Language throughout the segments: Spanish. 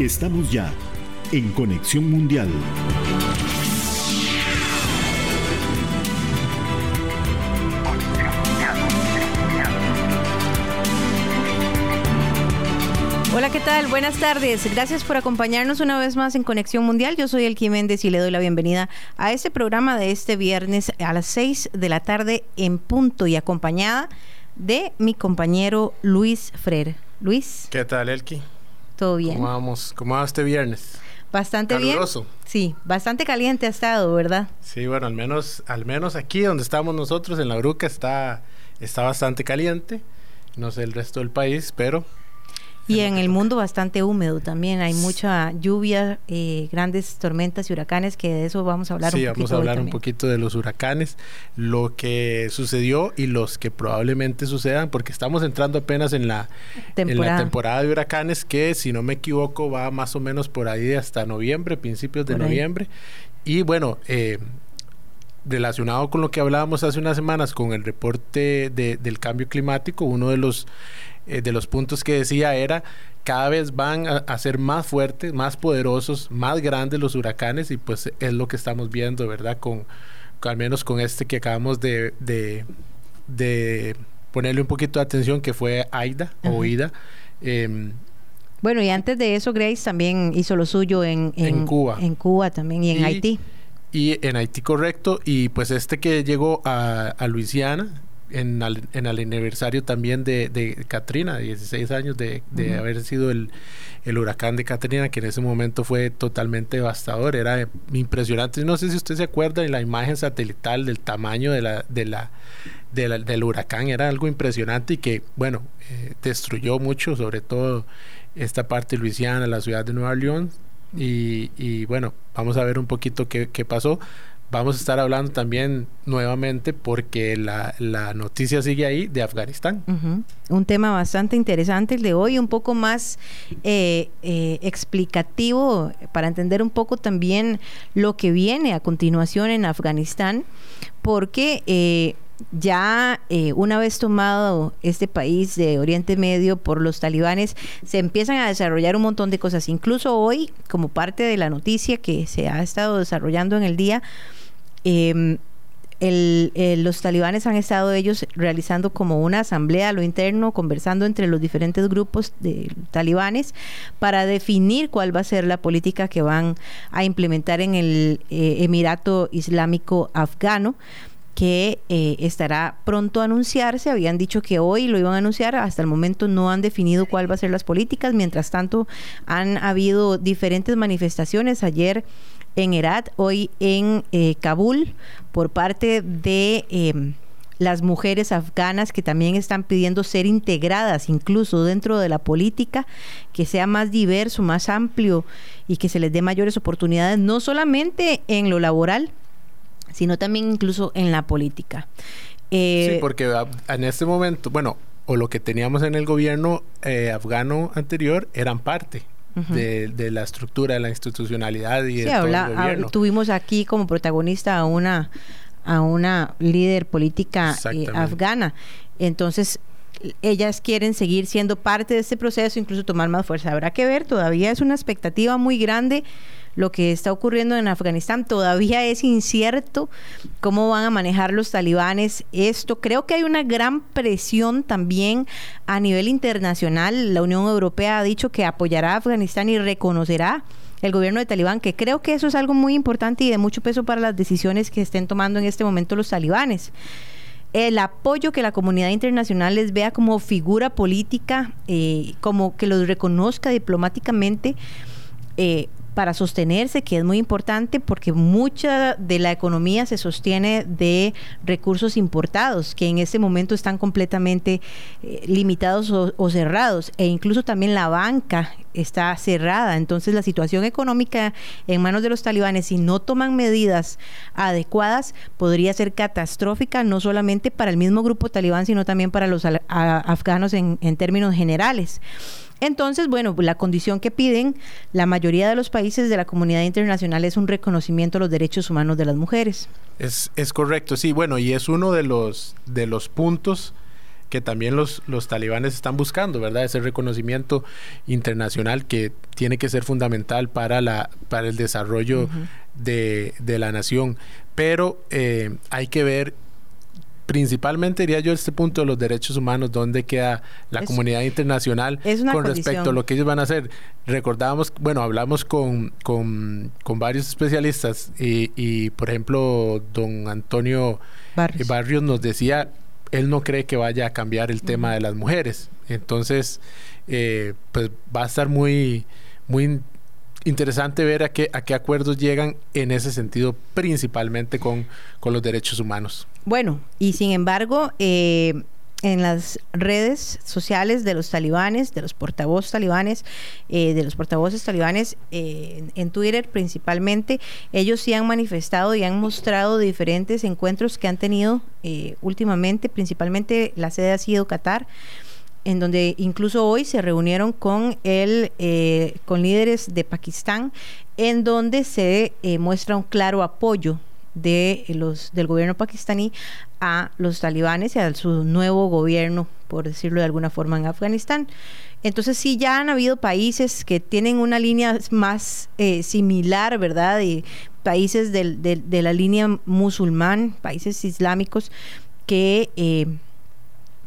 Estamos ya en Conexión Mundial. Hola, ¿qué tal? Buenas tardes. Gracias por acompañarnos una vez más en Conexión Mundial. Yo soy Elki Méndez y le doy la bienvenida a este programa de este viernes a las 6 de la tarde en punto y acompañada de mi compañero Luis Frer. Luis. ¿Qué tal, Elki? ¿Todo bien? ¿Cómo vamos? ¿Cómo va este viernes? Bastante Caluroso. bien. Sí, bastante caliente ha estado, ¿verdad? Sí, bueno, al menos, al menos aquí donde estamos nosotros, en la Bruca, está, está bastante caliente. No sé el resto del país, pero y en el mundo bastante húmedo también, hay mucha lluvia, eh, grandes tormentas y huracanes, que de eso vamos a hablar un poquito. Sí, vamos a hablar un poquito de los huracanes, lo que sucedió y los que probablemente sucedan, porque estamos entrando apenas en la temporada, en la temporada de huracanes, que si no me equivoco va más o menos por ahí hasta noviembre, principios de noviembre. Y bueno, eh, relacionado con lo que hablábamos hace unas semanas con el reporte de, del cambio climático, uno de los eh, de los puntos que decía era cada vez van a, ser más fuertes, más poderosos, más grandes los huracanes y pues es lo que estamos viendo, ¿verdad? Con, al menos con este que acabamos de, de, ponerle un poquito de atención que fue Aida o Ida. Em, bueno, y antes de eso, Grace también hizo lo suyo en, en, Cuba. En Cuba también y en Haití. Y en Haití, correcto. Y pues este que llegó a, a Luisiana, en, en el aniversario también de, de Katrina, 16 años de, de haber sido el, el, huracán de Katrina, que en ese momento fue totalmente devastador, era impresionante. No sé si usted se acuerda de la imagen satelital del tamaño de la, de la, del huracán, era algo impresionante y que, bueno, eh, destruyó mucho, sobre todo esta parte de Luisiana, la ciudad de Nueva Orleans. Y, y bueno, vamos a ver un poquito qué, qué pasó vamos a estar hablando también nuevamente porque la, noticia sigue ahí de Afganistán. Un tema bastante interesante el de hoy, un poco más eh, eh, explicativo para entender un poco también lo que viene a continuación en Afganistán, porque eh, ya una vez tomado este país de Oriente Medio por los talibanes, se empiezan a desarrollar un montón de cosas. Incluso hoy, como parte de la noticia que se ha estado desarrollando en el día, eh, los talibanes han estado ellos realizando como una asamblea a lo interno, conversando entre los diferentes grupos de talibanes para definir cuál va a ser la política que van a implementar en el eh, Emirato Islámico Afgano que eh, estará pronto a anunciarse. Habían dicho que hoy lo iban a anunciar, hasta el momento no han definido cuál va a ser las políticas. Mientras tanto, han habido diferentes manifestaciones. Ayer en Herat, hoy en eh, Kabul, por parte de em, las mujeres afganas que también están pidiendo ser integradas incluso dentro de la política, que sea más diverso, más amplio y que se les dé mayores oportunidades, no solamente en lo laboral, sino también incluso en la política. sí, eh, porque ah, en este momento, bueno, o lo que teníamos en el gobierno eh, afgano anterior eran parte de, la estructura, de la institucionalidad y de todo el gobierno. tuvimos aquí como protagonista a una a una líder política eh, afgana. Entonces, ellas quieren seguir siendo parte de este proceso, incluso tomar más fuerza. Habrá que ver, todavía es una expectativa muy grande lo que está ocurriendo en Afganistán. Todavía es incierto cómo van a manejar los talibanes esto. Creo que hay una gran presión también a nivel internacional. La Unión Europea ha dicho que apoyará a Afganistán y reconocerá el gobierno de Talibán, que creo que eso es algo muy importante y de mucho peso para las decisiones que estén tomando en este momento los talibanes el apoyo que la comunidad internacional les vea como figura política, eh, como que los reconozca diplomáticamente, eh, para sostenerse, que es muy importante porque mucha de la economía se sostiene de recursos importados, que en este momento están completamente eh, limitados o, cerrados, e incluso también la banca está cerrada. Entonces la situación económica en manos de los talibanes, si no toman medidas adecuadas, podría ser catastrófica, no solamente para el mismo grupo talibán, sino también para los afganos en, en términos generales. Entonces, bueno, la condición que piden la mayoría de los países de la comunidad internacional es un reconocimiento de los derechos humanos de las mujeres. Es, es correcto, sí, bueno, y es uno de los, de los puntos que también los, los talibanes están buscando, ¿verdad? Ese reconocimiento internacional que tiene que ser fundamental para, la, para el desarrollo de, de, la nación. Pero eh, hay que ver principalmente diría yo este punto de los derechos humanos, donde queda la comunidad internacional con respecto a lo que ellos van a hacer. Recordábamos, bueno, hablamos con, con, varios especialistas y, y, por ejemplo, don Antonio Barrios. nos decía, él no cree que vaya a cambiar el tema de las mujeres. Entonces, eh, pues va a estar muy, muy interesante ver a qué, a qué acuerdos llegan en ese sentido, principalmente con, con los derechos humanos. Bueno, y sin embargo, eh, en las redes sociales de los talibanes, de los portavoces talibanes, eh, de los portavoces talibanes eh, en Twitter principalmente, ellos sí han manifestado y han mostrado diferentes encuentros que han tenido últimamente, principalmente la sede ha sido Qatar, en donde incluso hoy se reunieron con el, con líderes de Pakistán, en donde se muestra un claro apoyo de los del gobierno pakistaní a los talibanes y a su nuevo gobierno, por decirlo de alguna forma, en Afganistán. Entonces sí, ya han habido países que tienen una línea más eh, similar, ¿verdad? De países de la línea musulmán, países islámicos, que eh,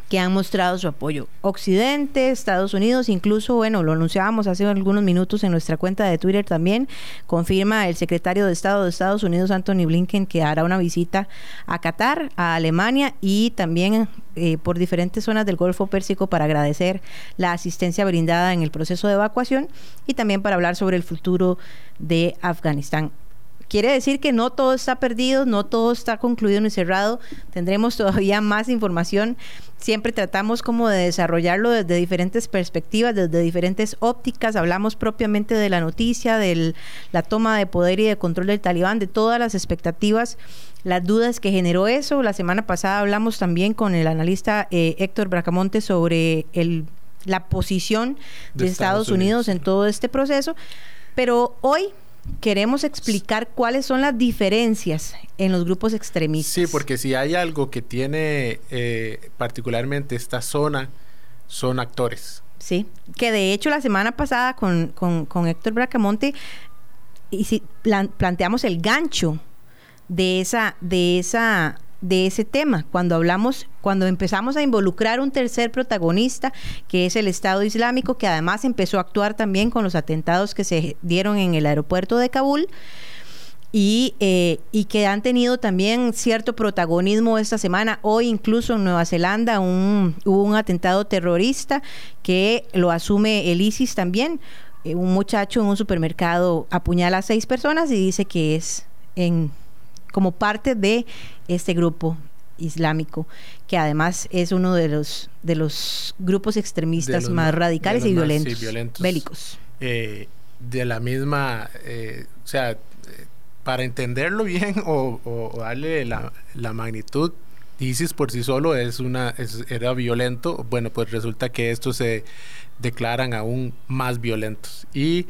que han mostrado su apoyo. Occidente, Estados Unidos, incluso, bueno, lo anunciábamos hace algunos minutos en nuestra cuenta de Twitter también, confirma el secretario de Estado de Estados Unidos, Anthony Blinken, que hará una visita a Qatar, a Alemania y también eh, por diferentes zonas del Golfo Pérsico para agradecer la asistencia brindada en el proceso de evacuación y también para hablar sobre el futuro de Afganistán. Quiere decir que no todo está perdido, no todo está concluido ni cerrado. Tendremos todavía más información. Siempre tratamos como de desarrollarlo desde diferentes perspectivas, desde diferentes ópticas. Hablamos propiamente de la noticia, de la toma de poder y de control del talibán, de todas las expectativas, las dudas que generó eso. La semana pasada hablamos también con el analista eh, Héctor Bracamonte sobre el, la posición de, Estados, Unidos en todo este proceso. Pero hoy queremos explicar cuáles son las diferencias en los grupos extremistas. Sí, porque si hay algo que tiene eh, particularmente esta zona, son actores. Sí, que de hecho la semana pasada con, con, Héctor Bracamonte y si planteamos el gancho de esa, de esa de ese tema, cuando hablamos, cuando empezamos a involucrar un tercer protagonista, que es el Estado Islámico, que además empezó a actuar también con los atentados que se dieron en el aeropuerto de Kabul. Y, eh, y que han tenido también cierto protagonismo esta semana. Hoy incluso en Nueva Zelanda un, hubo un atentado terrorista que lo asume el ISIS también. Eh, un muchacho en un supermercado apuñala a seis personas y dice que es en como parte de este grupo islámico, que además es uno de los, de los grupos extremistas más radicales y violentos, bélicos. Eh, de la misma, eh, o sea, eh, para entenderlo bien o, darle la, magnitud, ISIS por sí solo es una, era violento, bueno, pues resulta que estos se declaran aún más violentos. Y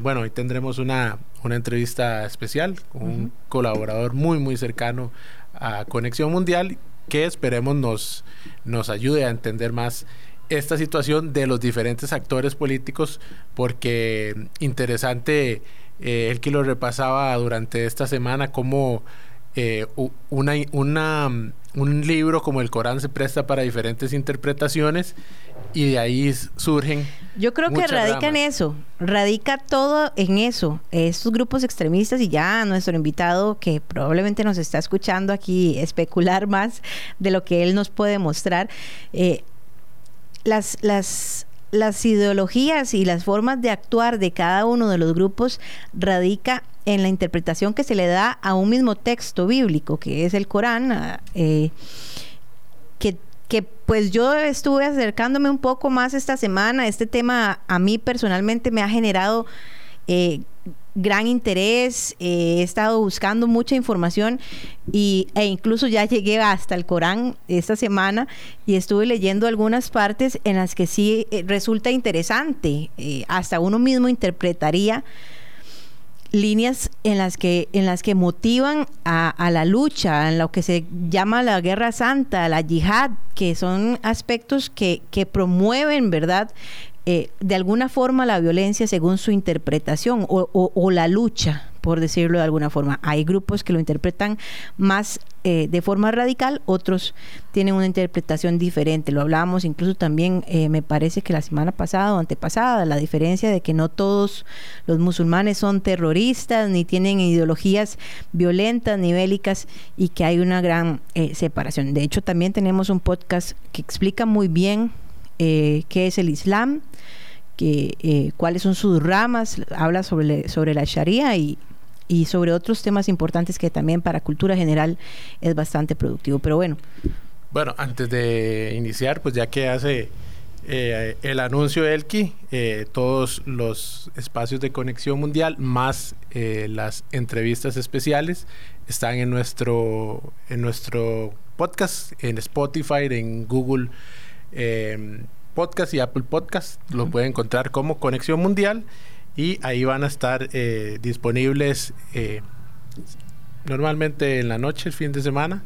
bueno, hoy tendremos una, una entrevista especial con un colaborador muy, muy cercano a Conexión Mundial que esperemos nos, nos ayude a entender más esta situación de los diferentes actores políticos, porque interesante eh, el que lo repasaba durante esta semana, como eh, una, una, un libro como el Corán se presta para diferentes interpretaciones y de ahí surgen. Yo creo que radica en eso, radica todo en eso, estos grupos extremistas y ya nuestro invitado que probablemente nos está escuchando aquí especular más de lo que él nos puede mostrar. Eh, las, las, las ideologías y las formas de actuar de cada uno de los grupos radica en la interpretación que se le da a un mismo texto bíblico, que es el Corán, eh, que que pues yo estuve acercándome un poco más esta semana. Este tema a mí personalmente me ha generado eh, gran interés. Eh, he estado buscando mucha información y, e incluso ya llegué hasta el Corán esta semana y estuve leyendo algunas partes en las que sí eh, resulta interesante. hasta uno mismo interpretaría líneas en las que en las que motivan a, la lucha, en lo que se llama la guerra santa, la yihad, que son aspectos que, que promueven, ¿verdad? Eh, de alguna forma la violencia según su interpretación o, o la lucha por decirlo de alguna forma. Hay grupos que lo interpretan más eh, de forma radical, otros tienen una interpretación diferente. Lo hablábamos incluso también, eh, me parece que la semana pasada o antepasada, la diferencia de que no todos los musulmanes son terroristas, ni tienen ideologías violentas ni bélicas y que hay una gran eh, separación. De hecho, también tenemos un podcast que explica muy bien qué es el Islam. Que, cuáles son sus ramas, habla sobre, sobre la Sharia y, y sobre otros temas importantes que también para cultura general es bastante productivo. Pero bueno. Bueno, antes de iniciar, pues ya que hace eh, el anuncio Elki, eh, todos los espacios de conexión mundial más eh, las entrevistas especiales están en nuestro en nuestro podcast en Spotify, en Google Podcast y Apple Podcast. Lo pueden encontrar como Conexión Mundial y ahí van a estar eh, disponibles eh, normalmente en la noche, el fin de semana.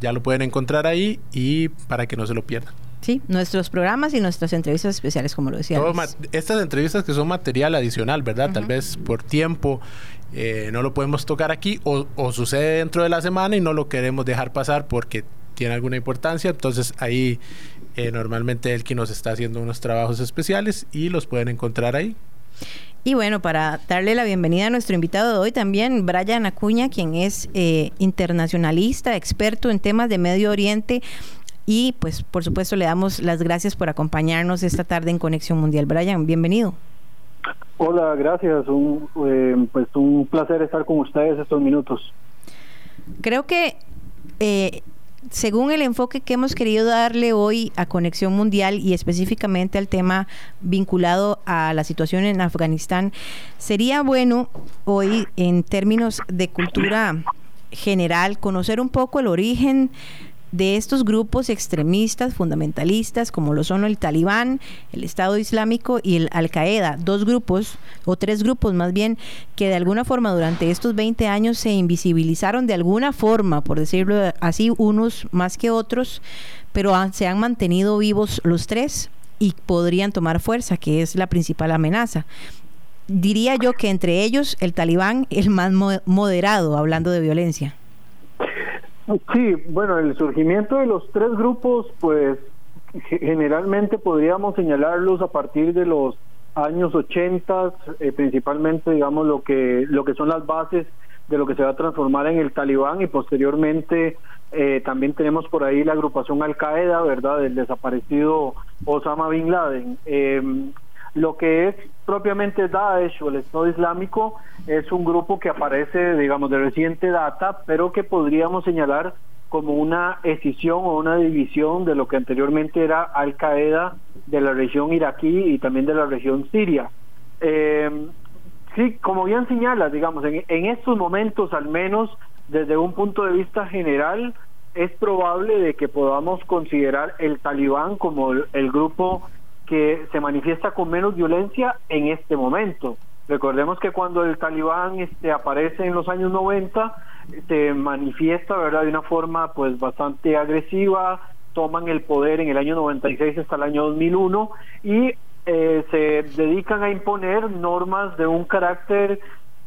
Ya lo pueden encontrar ahí y para que no se lo pierdan. Sí, nuestros programas y nuestras entrevistas especiales, como lo decía. Estas entrevistas que son material adicional, ¿verdad? Tal vez por tiempo eh, no lo podemos tocar aquí o, o, sucede dentro de la semana y no lo queremos dejar pasar porque tiene alguna importancia. Entonces ahí normalmente el que nos está haciendo unos trabajos especiales y los pueden encontrar ahí. Y bueno, para darle la bienvenida a nuestro invitado de hoy también, Brian Acuña, quien es eh, internacionalista, experto en temas de Medio Oriente. Y pues por supuesto le damos las gracias por acompañarnos esta tarde en Conexión Mundial. Brian, bienvenido. Hola, gracias. Un, eh, pues un placer estar con ustedes estos minutos. Creo que eh, según el enfoque que hemos querido darle hoy a Conexión Mundial y específicamente al tema vinculado a la situación en Afganistán, sería bueno hoy en términos de cultura general conocer un poco el origen de estos grupos extremistas fundamentalistas como lo son el Talibán, el Estado Islámico y el Al-Qaeda, dos grupos o tres grupos más bien que de alguna forma durante estos 20 años se invisibilizaron de alguna forma, por decirlo así, unos más que otros, pero se han mantenido vivos los tres y podrían tomar fuerza, que es la principal amenaza diría yo que entre ellos el talibán el más moderado hablando de violencia. Sí, bueno, el surgimiento de los tres grupos, pues generalmente podríamos señalarlos a partir de los años 80, eh, principalmente, digamos, lo que, lo que son las bases de lo que se va a transformar en el talibán y posteriormente eh, también tenemos por ahí la agrupación Al Qaeda, ¿verdad?, del desaparecido Osama Bin Laden. Eh, lo que es propiamente Daesh o el Estado Islámico es un grupo que aparece, digamos, de reciente data, pero que podríamos señalar como una escisión o una división de lo que anteriormente era Al Qaeda de la región iraquí y también de la región siria. Eh, sí, como bien señala, digamos, en, en estos momentos, al menos desde un punto de vista general, es probable de que podamos considerar el talibán como el grupo que se manifiesta con menos violencia en este momento. Recordemos que cuando el talibán este, aparece en los años 90, se manifiesta ¿verdad? de una forma pues bastante agresiva, toman el poder en el año 96 hasta el año 2001 y eh, se dedican a imponer normas de un carácter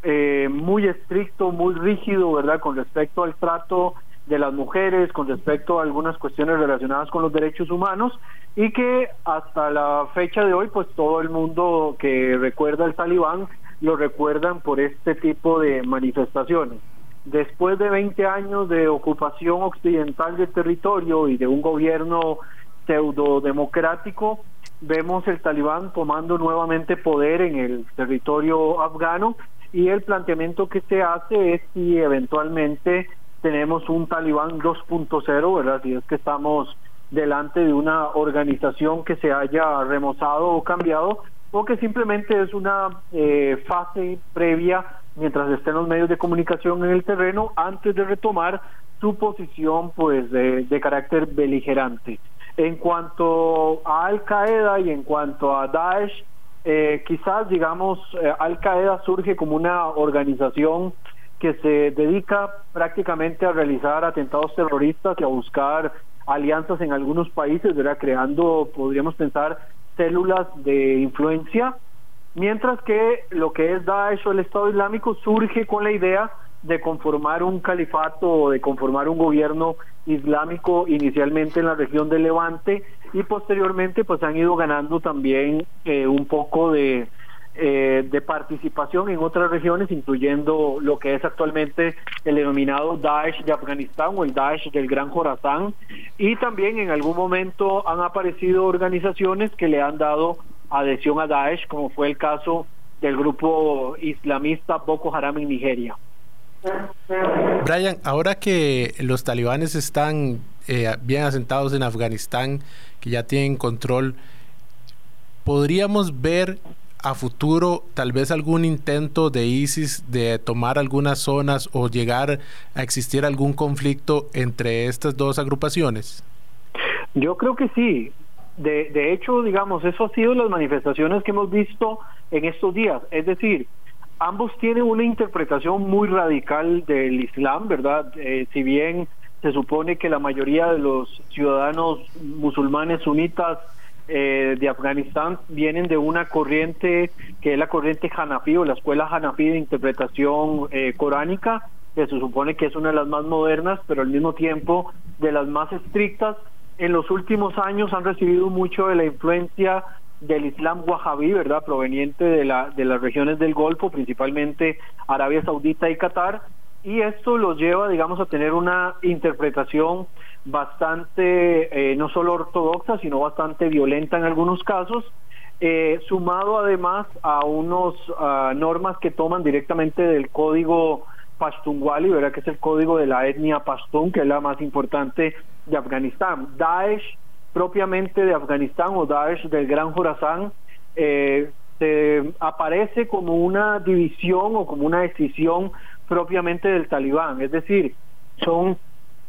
eh, muy estricto, muy rígido, ¿verdad? Con respecto al trato de las mujeres con respecto a algunas cuestiones relacionadas con los derechos humanos y que hasta la fecha de hoy pues todo el mundo que recuerda al talibán lo recuerdan por este tipo de manifestaciones. Después de 20 años de ocupación occidental del territorio y de un gobierno pseudo democrático, vemos el talibán tomando nuevamente poder en el territorio afgano y el planteamiento que se hace es si eventualmente tenemos un talibán 2.0, ¿verdad? Si es que estamos delante de una organización que se haya remozado o cambiado o que simplemente es una eh, fase previa mientras estén los medios de comunicación en el terreno antes de retomar su posición pues de, de carácter beligerante. En cuanto a Al Qaeda y en cuanto a Daesh, eh, quizás, digamos, eh, Al Qaeda surge como una organización que se dedica prácticamente a realizar atentados terroristas y a buscar alianzas en algunos países, ¿verdad? creando, podríamos pensar, células de influencia, mientras que lo que es Daesh o el Estado Islámico surge con la idea de conformar un califato o de conformar un gobierno islámico inicialmente en la región de Levante y posteriormente pues han ido ganando también eh, un poco de, eh, de participación en otras regiones, incluyendo lo que es actualmente el denominado Daesh de Afganistán o el Daesh del Gran Jorazán, y también en algún momento han aparecido organizaciones que le han dado adhesión a Daesh, como fue el caso del grupo islamista Boko Haram en Nigeria. Brian, ahora que los talibanes están eh, bien asentados en Afganistán, que ya tienen control, ¿podríamos ver a futuro tal vez algún intento de ISIS de tomar algunas zonas o llegar a existir algún conflicto entre estas dos agrupaciones? Yo creo que sí. De, de hecho, digamos, eso ha sido las manifestaciones que hemos visto en estos días. Es decir, ambos tienen una interpretación muy radical del Islam, ¿verdad? Eh, si bien se supone que la mayoría de los ciudadanos musulmanes sunitas eh, de Afganistán vienen de una corriente que es la corriente Hanafi o la escuela Hanafi de interpretación eh, coránica, que se supone que es una de las más modernas, pero al mismo tiempo de las más estrictas. En los últimos años han recibido mucho de la influencia del Islam wahhabí, ¿verdad? Proveniente de, la, de las regiones del Golfo, principalmente Arabia Saudita y Qatar, y esto los lleva, digamos, a tener una interpretación bastante, eh, no solo ortodoxa, sino bastante violenta en algunos casos, eh, sumado además a unos normas que toman directamente del código Pashtunwali, ¿verdad? que es el código de la etnia Pashtun, que es la más importante de Afganistán. Daesh propiamente de Afganistán o Daesh del Gran Jorazán eh, se aparece como una división o como una decisión propiamente del talibán, es decir, son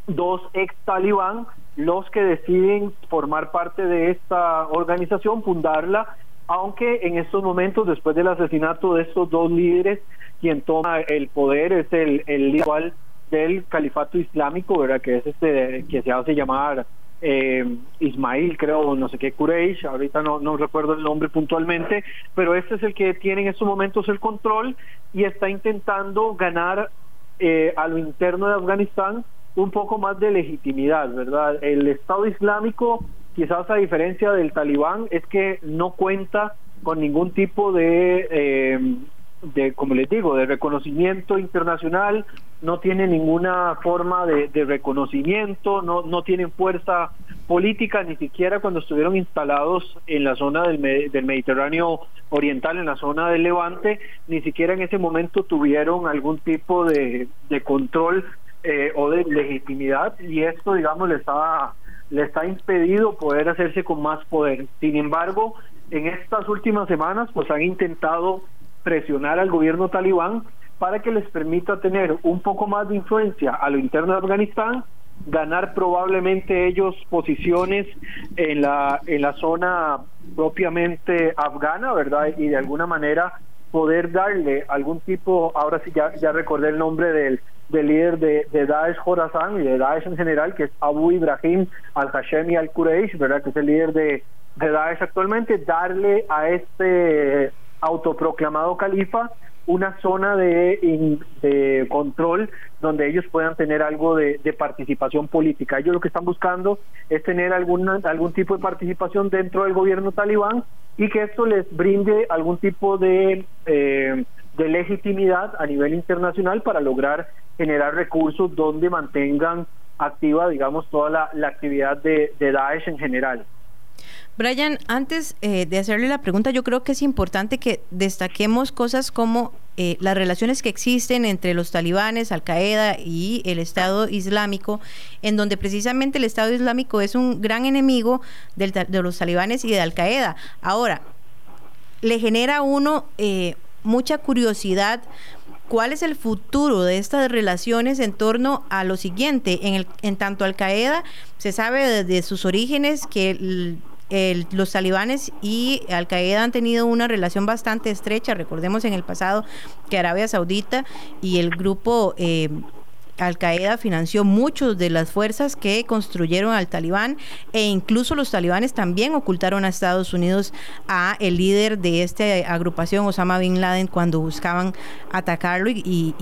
dos ex talibán los que deciden formar parte de esta organización, fundarla, aunque en estos momentos, después del asesinato de estos dos líderes, quien toma el poder es el, el líder del califato islámico, ¿verdad? que es este que se hace llamar eh, Ismail, creo, no sé qué, Quraysh, ahorita no, no recuerdo el nombre puntualmente, pero este es el que tiene en estos momentos el control y está intentando ganar eh, a lo interno de Afganistán un poco más de legitimidad, ¿verdad? El Estado Islámico, quizás a diferencia del talibán, es que no cuenta con ningún tipo de eh, de, como les digo, de reconocimiento internacional, no tiene ninguna forma de, reconocimiento, no, no tienen fuerza política, ni siquiera cuando estuvieron instalados en la zona del, del Mediterráneo Oriental, en la zona del Levante, ni siquiera en ese momento tuvieron algún tipo de, de control eh, o de legitimidad y esto, digamos, le está, le está impedido poder hacerse con más poder. Sin embargo, en estas últimas semanas, pues han intentado presionar al gobierno talibán para que les permita tener un poco más de influencia a lo interno de Afganistán, ganar probablemente ellos posiciones en la en la zona propiamente afgana, ¿verdad? Y de alguna manera poder darle algún tipo, ahora sí ya, ya recordé el nombre del, del líder de, Daesh Khorasan y de Daesh en general, que es Abu Ibrahim al-Hashemi al-Quraysh, ¿verdad? Que es el líder de, de Daesh actualmente, darle a este autoproclamado califa una zona de, control donde ellos puedan tener algo de, participación política. Ellos lo que están buscando es tener alguna, algún tipo de participación dentro del gobierno talibán y que esto les brinde algún tipo de, eh, de legitimidad a nivel internacional para lograr generar recursos donde mantengan activa, digamos, toda la, la actividad de, de Daesh en general. Brian, antes eh, de hacerle la pregunta, yo creo que es importante que destaquemos cosas como eh, las relaciones que existen entre los talibanes, Al Qaeda y el Estado Islámico, en donde precisamente el Estado Islámico es un gran enemigo de los talibanes y de Al Qaeda. Ahora, le genera a uno eh, mucha curiosidad cuál es el futuro de estas relaciones en torno a lo siguiente. En, el, en tanto Al Qaeda se sabe desde sus orígenes que los talibanes y Al Qaeda han tenido una relación bastante estrecha. Recordemos en el pasado que Arabia Saudita y el grupo eh, al Qaeda financió muchas de las fuerzas que construyeron al talibán e incluso los talibanes también ocultaron a Estados Unidos a el líder de esta agrupación, Osama Bin Laden, cuando buscaban atacarlo y,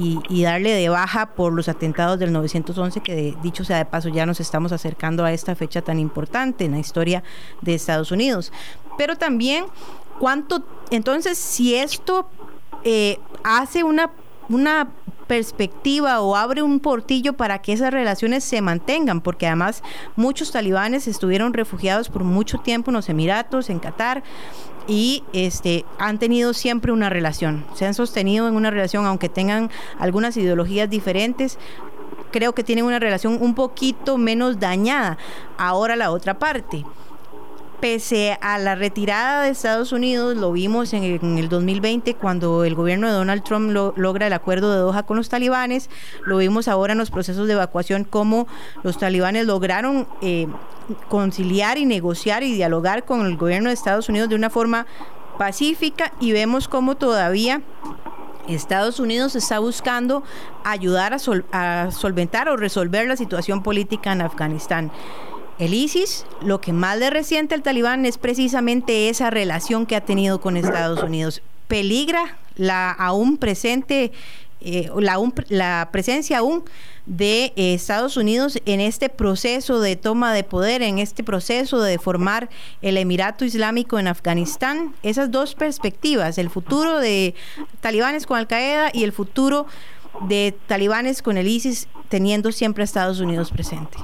darle de baja por los atentados del 911, que dicho sea de paso ya nos estamos acercando a esta fecha tan importante en la historia de Estados Unidos. Pero también, ¿cuánto? Entonces, si esto eh, hace una una perspectiva o abre un portillo para que esas relaciones se mantengan, porque además muchos talibanes estuvieron refugiados por mucho tiempo en los Emiratos, en Qatar, y este, han tenido siempre una relación, se han sostenido en una relación, aunque tengan algunas ideologías diferentes, creo que tienen una relación un poquito menos dañada. Ahora la otra parte pese a la retirada de Estados Unidos, lo vimos en el, 2020 cuando el gobierno de Donald Trump logra el acuerdo de Doha con los talibanes, lo vimos ahora en los procesos de evacuación, cómo los talibanes lograron eh, conciliar y negociar y dialogar con el gobierno de Estados Unidos de una forma pacífica y vemos cómo todavía Estados Unidos está buscando ayudar a solventar o resolver la situación política en Afganistán. El ISIS, lo que más le resiente al talibán es precisamente esa relación que ha tenido con Estados Unidos. Peligra la aún presente, eh, la, la, presencia aún de eh, Estados Unidos en este proceso de toma de poder, en este proceso de formar el Emirato Islámico en Afganistán. Esas dos perspectivas, el futuro de talibanes con Al Qaeda y el futuro de talibanes con el ISIS, teniendo siempre a Estados Unidos presente.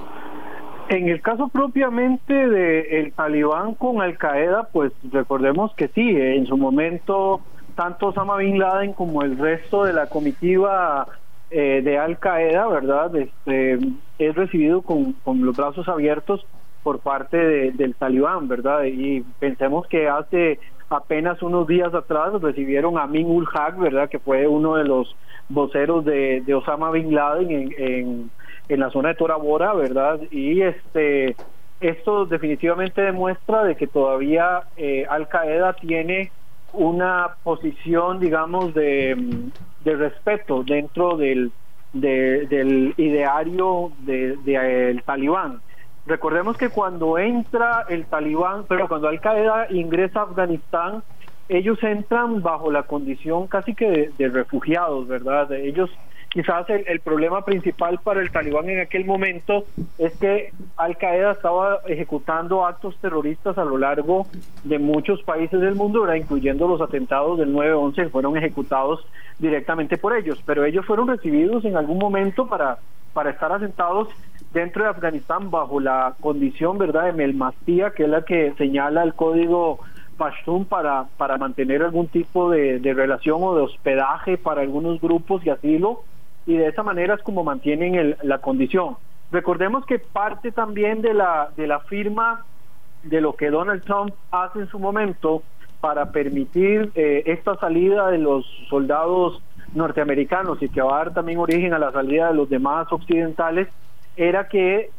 En el caso propiamente del talibán con Al Qaeda, pues recordemos que sí, en su momento tanto Osama Bin Laden como el resto de la comitiva eh, de Al Qaeda, ¿verdad? Este, es recibido con, los brazos abiertos por parte del talibán, ¿verdad? Y pensemos que hace apenas unos días atrás recibieron a Min ul Haq, ¿verdad? Que fue uno de los voceros de, Osama Bin Laden en en la zona de Tora Bora, ¿verdad? Y este esto definitivamente demuestra de que todavía eh, Al Qaeda tiene una posición, digamos, de, respeto dentro del, del ideario del de, talibán. Recordemos que cuando entra el talibán, pero cuando Al Qaeda ingresa a Afganistán, ellos entran bajo la condición casi que de, refugiados, ¿verdad? Ellos quizás el, problema principal para el talibán en aquel momento es que Al Qaeda estaba ejecutando actos terroristas a lo largo de muchos países del mundo, incluyendo los atentados del 9-11 que fueron ejecutados directamente por ellos, pero ellos fueron recibidos en algún momento para, para estar asentados dentro de Afganistán bajo la condición verdad de melmastía, que es la que señala el código Pashtun para, para mantener algún tipo de, de relación o de hospedaje para algunos grupos y asilo y de esa manera es como mantienen la condición. Recordemos que parte también de la, de la firma de lo que Donald Trump hace en su momento para permitir eh, esta salida de los soldados norteamericanos y que va a dar también origen a la salida de los demás occidentales, era que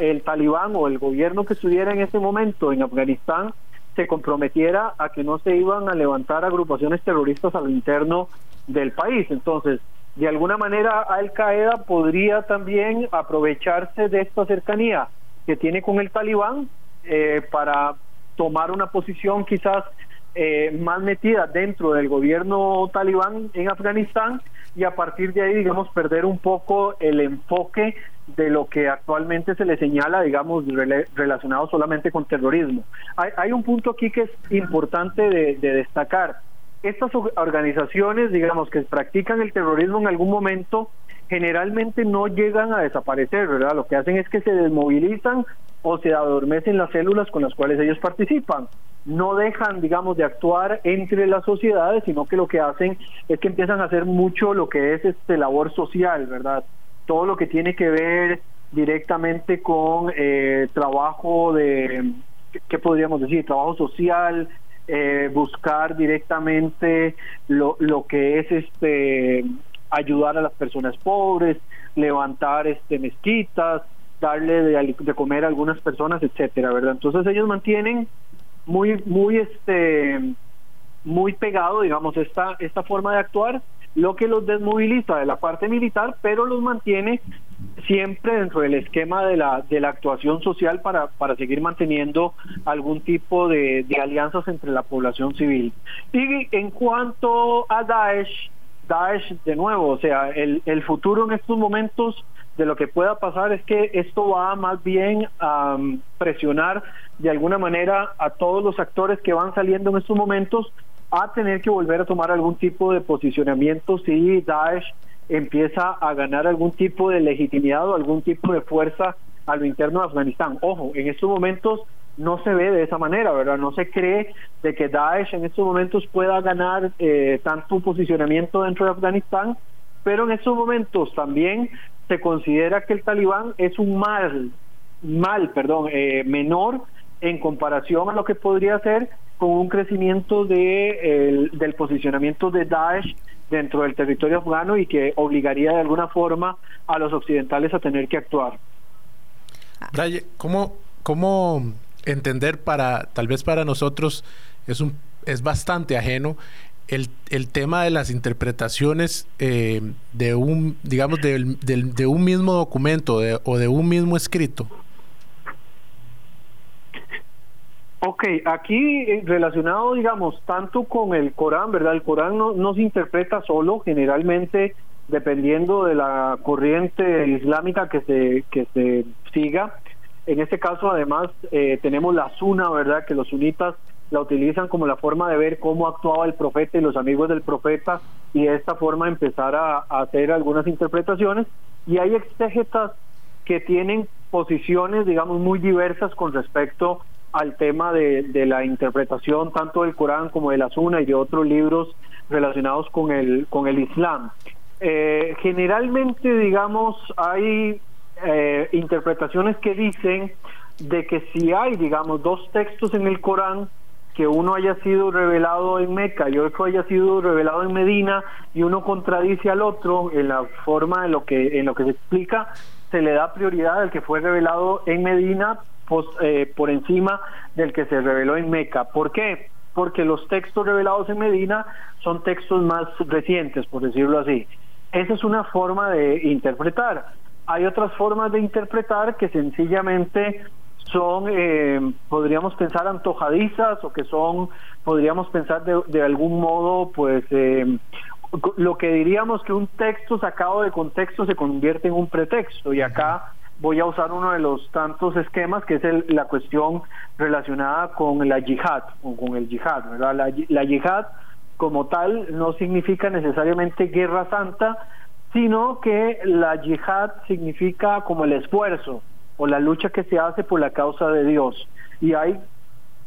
el talibán o el gobierno que estuviera en ese momento en Afganistán se comprometiera a que no se iban a levantar agrupaciones terroristas a lo interno del país. Entonces, de alguna manera Al Qaeda podría también aprovecharse de esta cercanía que tiene con el talibán eh, para tomar una posición quizás eh, más metida dentro del gobierno talibán en Afganistán y a partir de ahí, digamos, perder un poco el enfoque de lo que actualmente se le señala, digamos, relacionado solamente con terrorismo. Hay, un punto aquí que es importante de destacar estas organizaciones, digamos, que practican el terrorismo en algún momento, generalmente no llegan a desaparecer, ¿verdad? Lo que hacen es que se desmovilizan o se adormecen las células con las cuales ellos participan. No dejan, digamos, de actuar entre las sociedades, sino que lo que hacen es que empiezan a hacer mucho lo que es este labor social, ¿verdad? Todo lo que tiene que ver directamente con eh, trabajo de, ¿qué podríamos decir? Trabajo social, eh, buscar directamente lo, lo que es este ayudar a las personas pobres, levantar este mezquitas, darle de, de, comer a algunas personas, etcétera, ¿verdad? Entonces ellos mantienen muy, muy, este, muy pegado, digamos, esta, esta forma de actuar, lo que los desmoviliza de la parte militar, pero los mantiene siempre dentro del esquema de la, de la actuación social para, para seguir manteniendo algún tipo de, de alianzas entre la población civil. Y en cuanto a Daesh, Daesh de nuevo, o sea, el, el futuro en estos momentos de lo que pueda pasar es que esto va más bien a um, presionar de alguna manera a todos los actores que van saliendo en estos momentos a tener que volver a tomar algún tipo de posicionamiento si Daesh empieza a ganar algún tipo de legitimidad o algún tipo de fuerza a lo interno de Afganistán. Ojo, en estos momentos no se ve de esa manera, ¿verdad? No se cree de que Daesh en estos momentos pueda ganar eh, tanto posicionamiento dentro de Afganistán, pero en estos momentos también se considera que el talibán es un mal, mal, perdón, eh, menor en comparación a lo que podría ser con un crecimiento de, del posicionamiento de Daesh dentro del territorio afgano y que obligaría de alguna forma a los occidentales a tener que actuar. Brian, ¿cómo, cómo entender para, tal vez para nosotros es, un, es bastante ajeno el, el tema de las interpretaciones eh, de un, digamos, de, de, un mismo documento o de un mismo escrito? Ok, aquí eh, relacionado, digamos, tanto con el Corán, ¿verdad? El Corán no, no se interpreta solo, generalmente dependiendo de la corriente islámica que se, que se siga. En este caso, además, eh, tenemos la Suna, ¿verdad? Que los sunitas la utilizan como la forma de ver cómo actuaba el profeta y los amigos del profeta y de esta forma empezar a, hacer algunas interpretaciones. Y hay exégetas que tienen posiciones, digamos, muy diversas con respecto al tema de, la interpretación tanto del Corán como de la Suna y de otros libros relacionados con el, con el Islam. Eh, generalmente, digamos, hay eh, interpretaciones que dicen de que si hay, digamos, dos textos en el Corán, que uno haya sido revelado en Meca y otro haya sido revelado en Medina y uno contradice al otro en la forma en lo que en lo que se explica se le da prioridad al que fue revelado en Medina eh, por encima del que se reveló en Meca. ¿Por qué? Porque los textos revelados en Medina son textos más recientes, por decirlo así. Esa es una forma de interpretar. Hay otras formas de interpretar que sencillamente son, eh, podríamos pensar, antojadizas o que son, podríamos pensar de, de algún modo, pues, eh, lo que diríamos que un texto sacado de contexto se convierte en un pretexto y acá voy a usar uno de los tantos esquemas que es el, la cuestión relacionada con la yihad o con el yihad, ¿verdad? La, la yihad como tal no significa necesariamente guerra santa, sino que la yihad significa como el esfuerzo o la lucha que se hace por la causa de Dios. Y hay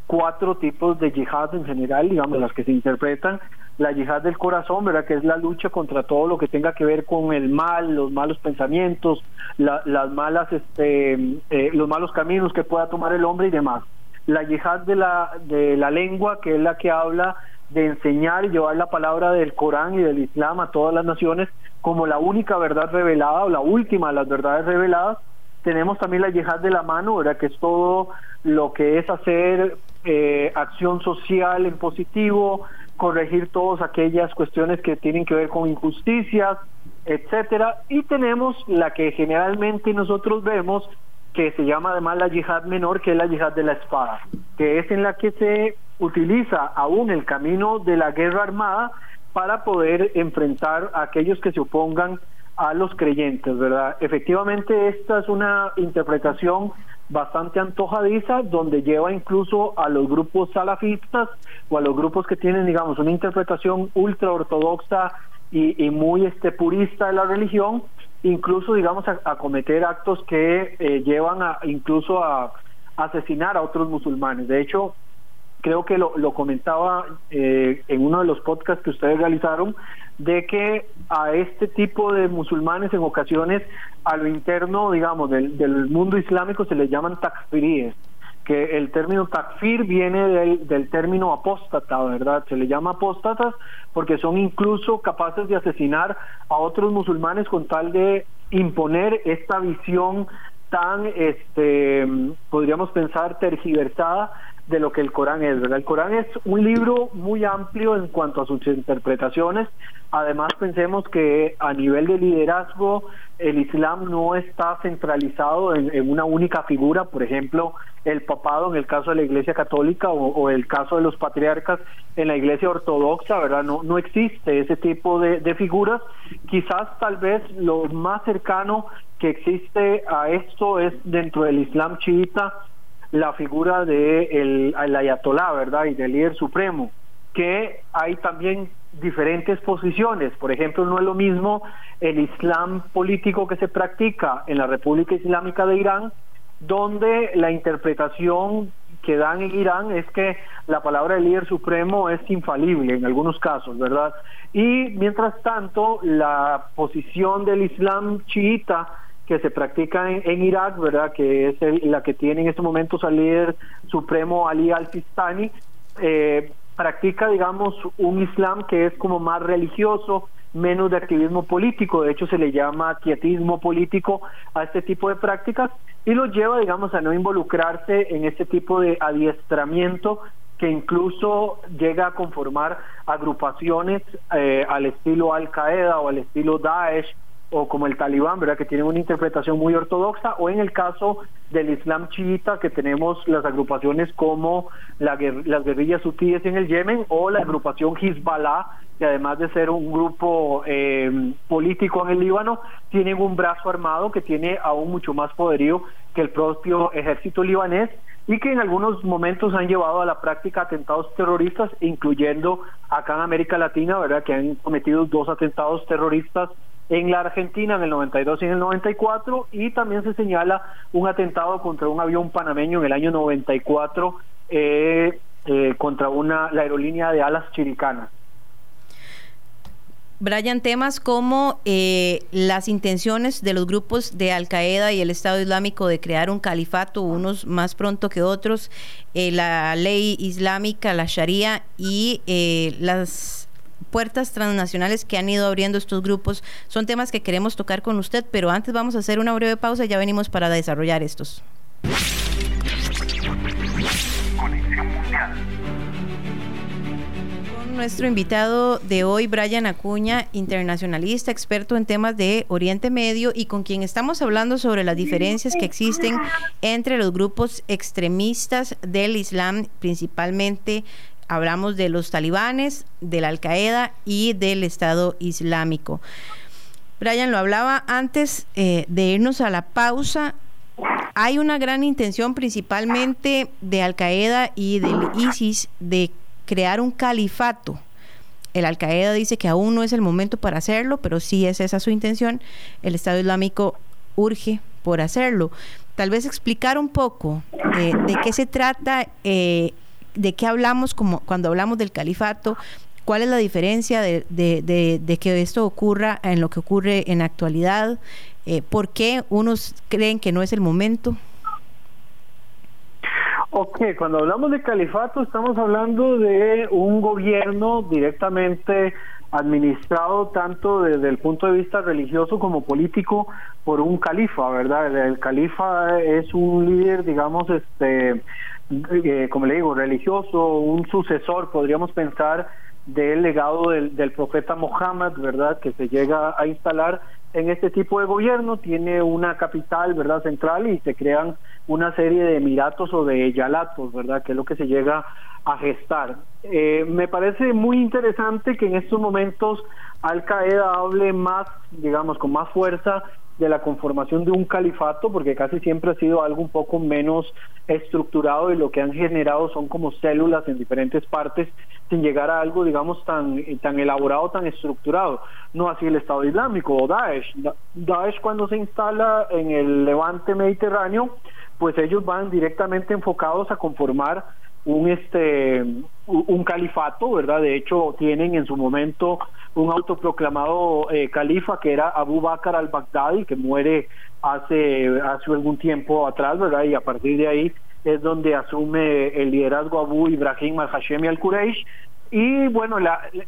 cuatro tipos de yihad en general, digamos, las que se interpretan la yihad del corazón. Que es la lucha contra todo lo que tenga que ver con el mal, los malos pensamientos, las malas, este, eh, los malos caminos que pueda tomar el hombre y demás. La yihad de la, de la lengua, que es la que habla de enseñar y llevar la palabra del Corán y del Islam a todas las naciones como la única verdad revelada o la última de las verdades reveladas. Tenemos también la yihad de la mano, ¿verdad? Que es todo lo que es hacer eh, acción social en positivo, corregir todas aquellas cuestiones que tienen que ver con injusticias, etcétera, y tenemos la que generalmente nosotros vemos que se llama además la yihad menor, que es la yihad de la espada, que es en la que se utiliza aún el camino de la guerra armada para poder enfrentar a aquellos que se opongan a los creyentes, ¿verdad? Efectivamente, esta es una interpretación bastante antojadiza, donde lleva incluso a los grupos salafistas o a los grupos que tienen, digamos, una interpretación ultra ortodoxa y, muy este, purista de la religión, incluso, digamos, a, cometer actos que eh, llevan a, incluso a asesinar a otros musulmanes. De hecho, creo que lo, lo comentaba eh, en uno de los podcasts que ustedes realizaron, de que a este tipo de musulmanes en ocasiones a lo interno, digamos, del, del mundo islámico se les llaman takfiríes, que el término takfir viene del, del término apóstata, ¿verdad? Se le llama apóstatas porque son incluso capaces de asesinar a otros musulmanes con tal de imponer esta visión tan, este, podríamos pensar, tergiversada de lo que el Corán es, ¿verdad? El Corán es un libro muy amplio en cuanto a sus interpretaciones. Además, pensemos que a nivel de liderazgo, el Islam no está centralizado en, una única figura, por ejemplo, el papado en el caso de la Iglesia Católica o, el caso de los patriarcas en la Iglesia Ortodoxa, ¿verdad? No, no existe ese tipo de, de figuras. Quizás tal vez lo más cercano que existe a esto es dentro del Islam chiita la figura de el, ayatolá, ¿verdad? Y del líder supremo, que hay también diferentes posiciones. Por ejemplo, no es lo mismo el Islam político que se practica en la República Islámica de Irán, donde la interpretación que dan en Irán es que la palabra del líder supremo es infalible en algunos casos, ¿verdad? Y mientras tanto, la posición del Islam chiita que se practica en, Irak, ¿verdad? Que es la que tiene en estos momentos al líder supremo Ali al-Sistani, eh, practica, digamos, un Islam que es como más religioso, menos de activismo político, de hecho se le llama quietismo político a este tipo de prácticas y lo lleva, digamos, a no involucrarse en este tipo de adiestramiento que incluso llega a conformar agrupaciones eh, al estilo Al Qaeda o al estilo Daesh o como el talibán, ¿verdad? que tienen una interpretación muy ortodoxa, o en el caso del Islam chiita, que tenemos las agrupaciones como las guerrillas hutíes en el Yemen o la agrupación Hezbollah, que además de ser un grupo eh, político en el Líbano, tienen un brazo armado que tiene aún mucho más poderío que el propio ejército libanés y que en algunos momentos han llevado a la práctica atentados terroristas, incluyendo acá en América Latina, ¿verdad? que han cometido dos atentados terroristas en la Argentina en el 92 y en el 94 y también se señala un atentado contra un avión panameño en el año 94 eh, eh, contra una la aerolínea de alas chiricanas. Brian, temas como eh, las intenciones de los grupos de Al Qaeda y el Estado Islámico de crear un califato, unos más pronto que otros, la ley islámica, la Sharia y las puertas transnacionales que han ido abriendo estos grupos son temas que queremos tocar con usted, pero antes vamos a hacer una breve pausa y ya venimos para desarrollar estos. Con nuestro invitado de hoy, Brian Acuña, internacionalista, experto en temas de Oriente Medio y con quien estamos hablando sobre las diferencias que existen entre los grupos extremistas del Islam, principalmente hablamos de los talibanes, de la Al-Qaeda y del Estado Islámico. Brian lo hablaba antes eh, de irnos a la pausa. Hay una gran intención principalmente de Al-Qaeda y del ISIS de crear un califato. El Al-Qaeda dice que aún no es el momento para hacerlo, pero sí es esa su intención. El Estado Islámico urge por hacerlo. Tal vez explicar un poco eh, de qué se trata eh, de qué hablamos como cuando hablamos del califato, cuál es la diferencia de, de, que esto ocurra en lo que ocurre en la actualidad, eh, por qué unos creen que no es el momento. Ok, cuando hablamos de califato estamos hablando de un gobierno directamente administrado tanto desde el punto de vista religioso como político por un califa, ¿verdad? El, califa es un líder, digamos, este eh, como le digo, religioso, un sucesor, podríamos pensar, del legado del, del profeta Mohammed, ¿verdad? Que se llega a instalar en este tipo de gobierno, tiene una capital, ¿verdad? Central y se crean una serie de emiratos o de yalatos, ¿verdad? Que es lo que se llega a gestar. Eh, me parece muy interesante que en estos momentos Al Qaeda hable más, digamos, con más fuerza de la conformación de un califato, porque casi siempre ha sido algo un poco menos estructurado y lo que han generado son como células en diferentes partes sin llegar a algo, digamos, tan, tan elaborado, tan estructurado. No así el Estado Islámico o Daesh. Daesh cuando se instala en el levante mediterráneo, pues ellos van directamente enfocados a conformar un este un califato, ¿verdad? De hecho, tienen en su momento un autoproclamado eh, califa que era Abu Bakr al-Baghdadi, que muere hace, hace algún tiempo atrás, ¿verdad? Y a partir de ahí es donde asume el liderazgo Abu Ibrahim al-Hashemi al-Quraysh. Y bueno,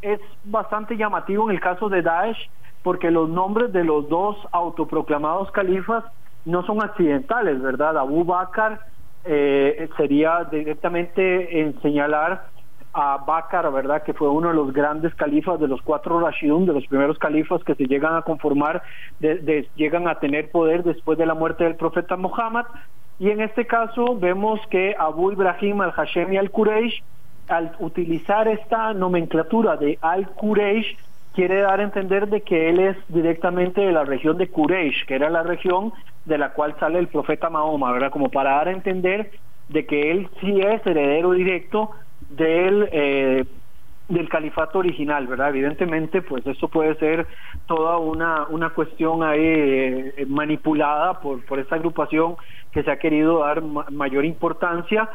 es bastante llamativo en el caso de Daesh, porque los nombres de los dos autoproclamados califas no son accidentales, ¿verdad? Abu Bakr eh, sería directamente en señalar a Bakar, ¿verdad? Que fue uno de los grandes califas de los cuatro Rashidun, de los primeros califas que se llegan a conformar, llegan a tener poder después de la muerte del profeta Muhammad. Y en este caso vemos que Abu Ibrahim al-Hashemi al-Quraysh, al utilizar esta nomenclatura de al-Quraysh, quiere dar a entender de que él es directamente de la región de Quraysh, que era la región de la cual sale el profeta Mahoma, ¿verdad? Como para dar a entender de que él sí es heredero directo del eh, del califato original, ¿verdad? Evidentemente, pues esto puede ser toda una, una cuestión ahí eh, manipulada por, por esta agrupación que se ha querido dar mayor importancia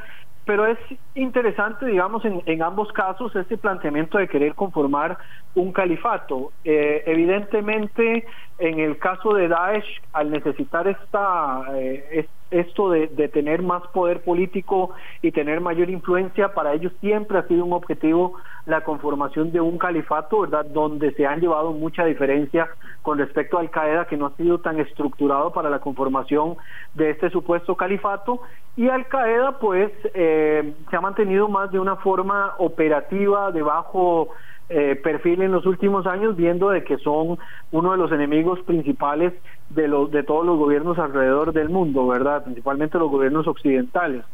pero es interesante, digamos, en, en, ambos casos este planteamiento de querer conformar un califato. Eh, evidentemente, en el caso de Daesh, al necesitar esta, eh, esto de, tener más poder político y tener mayor influencia, para ellos siempre ha sido un objetivo la conformación de un califato, ¿verdad? Donde se han llevado mucha diferencia con respecto a Al Qaeda, que no ha sido tan estructurado para la conformación de este supuesto califato. Y Al Qaeda, pues, eh, se ha mantenido más de una forma operativa, de bajo eh, perfil en los últimos años, viendo de que son uno de los enemigos principales de, los, de todos los gobiernos alrededor del mundo, ¿verdad? Principalmente los gobiernos occidentales.